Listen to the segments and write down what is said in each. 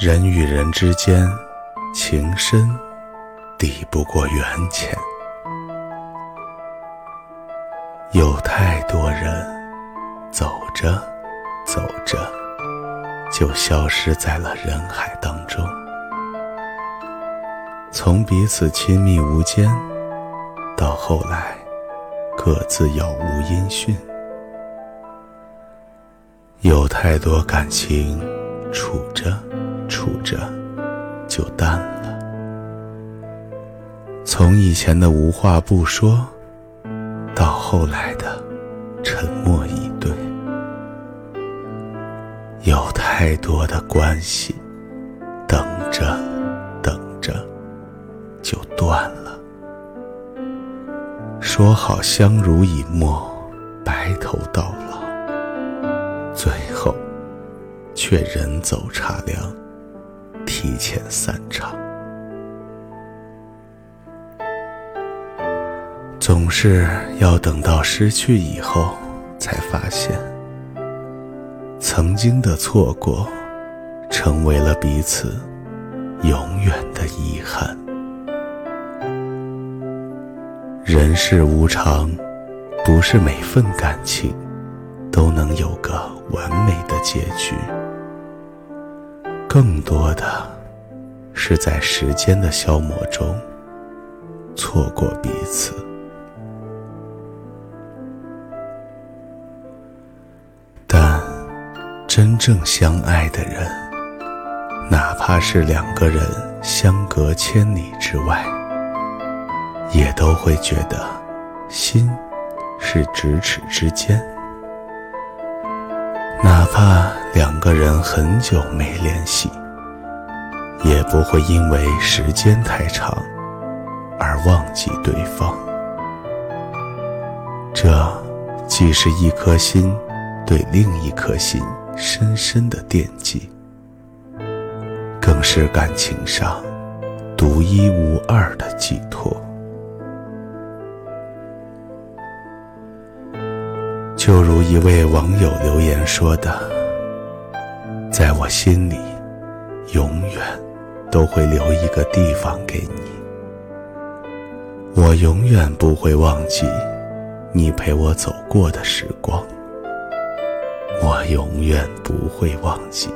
人与人之间，情深抵不过缘浅。有太多人走着走着，就消失在了人海当中。从彼此亲密无间，到后来各自杳无音讯。有太多感情处着。处着，就淡了。从以前的无话不说，到后来的沉默以对，有太多的关系，等着，等着，就断了。说好相濡以沫，白头到老，最后却人走茶凉。提前散场，总是要等到失去以后，才发现曾经的错过，成为了彼此永远的遗憾。人世无常，不是每份感情都能有个完美的结局。更多的是在时间的消磨中错过彼此，但真正相爱的人，哪怕是两个人相隔千里之外，也都会觉得心是咫尺之间。哪怕两个人很久没联系，也不会因为时间太长而忘记对方。这既是一颗心对另一颗心深深的惦记，更是感情上独一无二的寄托。就如一位网友留言说的：“在我心里，永远都会留一个地方给你。我永远不会忘记你陪我走过的时光。我永远不会忘记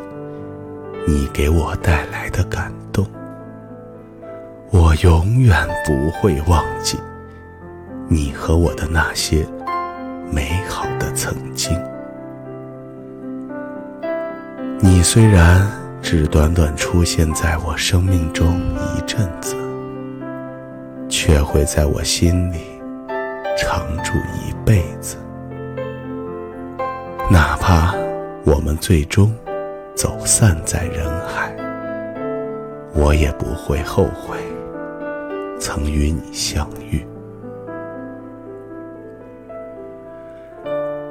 你给我带来的感动。我永远不会忘记你和我的那些。”你虽然只短短出现在我生命中一阵子，却会在我心里常住一辈子。哪怕我们最终走散在人海，我也不会后悔曾与你相遇。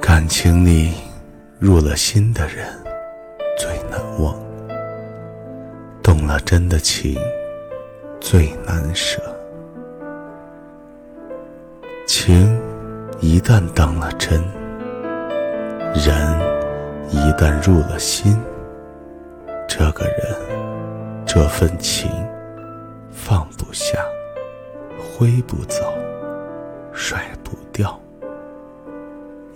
感情里入了心的人难忘，动了真的情最难舍。情一旦当了真，人一旦入了心，这个人这份情放不下，挥不走，甩不掉。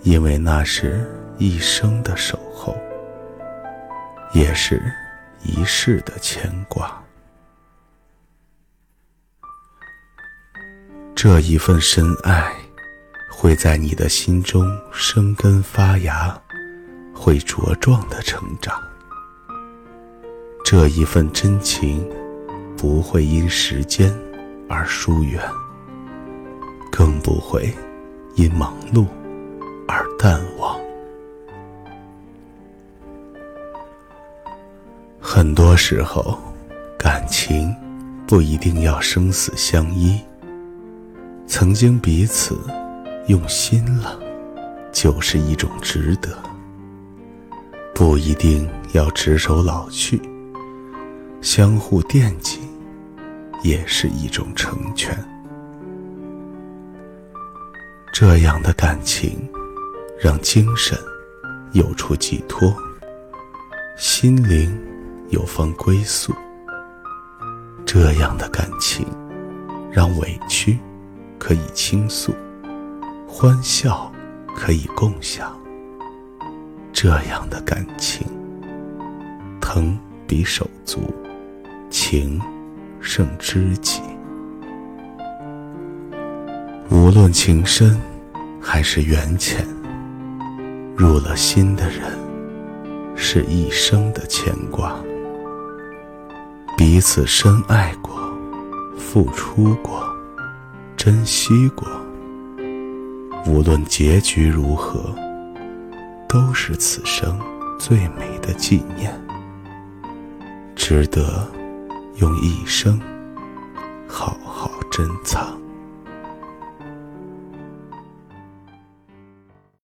因为那是一生的守候，也是一世的牵挂。这一份深爱，会在你的心中生根发芽，会茁壮的成长。这一份真情，不会因时间而疏远，更不会因忙碌。而淡忘。很多时候，感情不一定要生死相依。曾经彼此用心了，就是一种值得。不一定要执手老去，相互惦记，也是一种成全。这样的感情。让精神有处寄托，心灵有方归宿。这样的感情，让委屈可以倾诉，欢笑可以共享。这样的感情，疼比手足，情胜知己。无论情深还是缘浅，入了心的人，是一生的牵挂。彼此深爱过，付出过，珍惜过。无论结局如何，都是此生最美的纪念，值得用一生好好珍藏。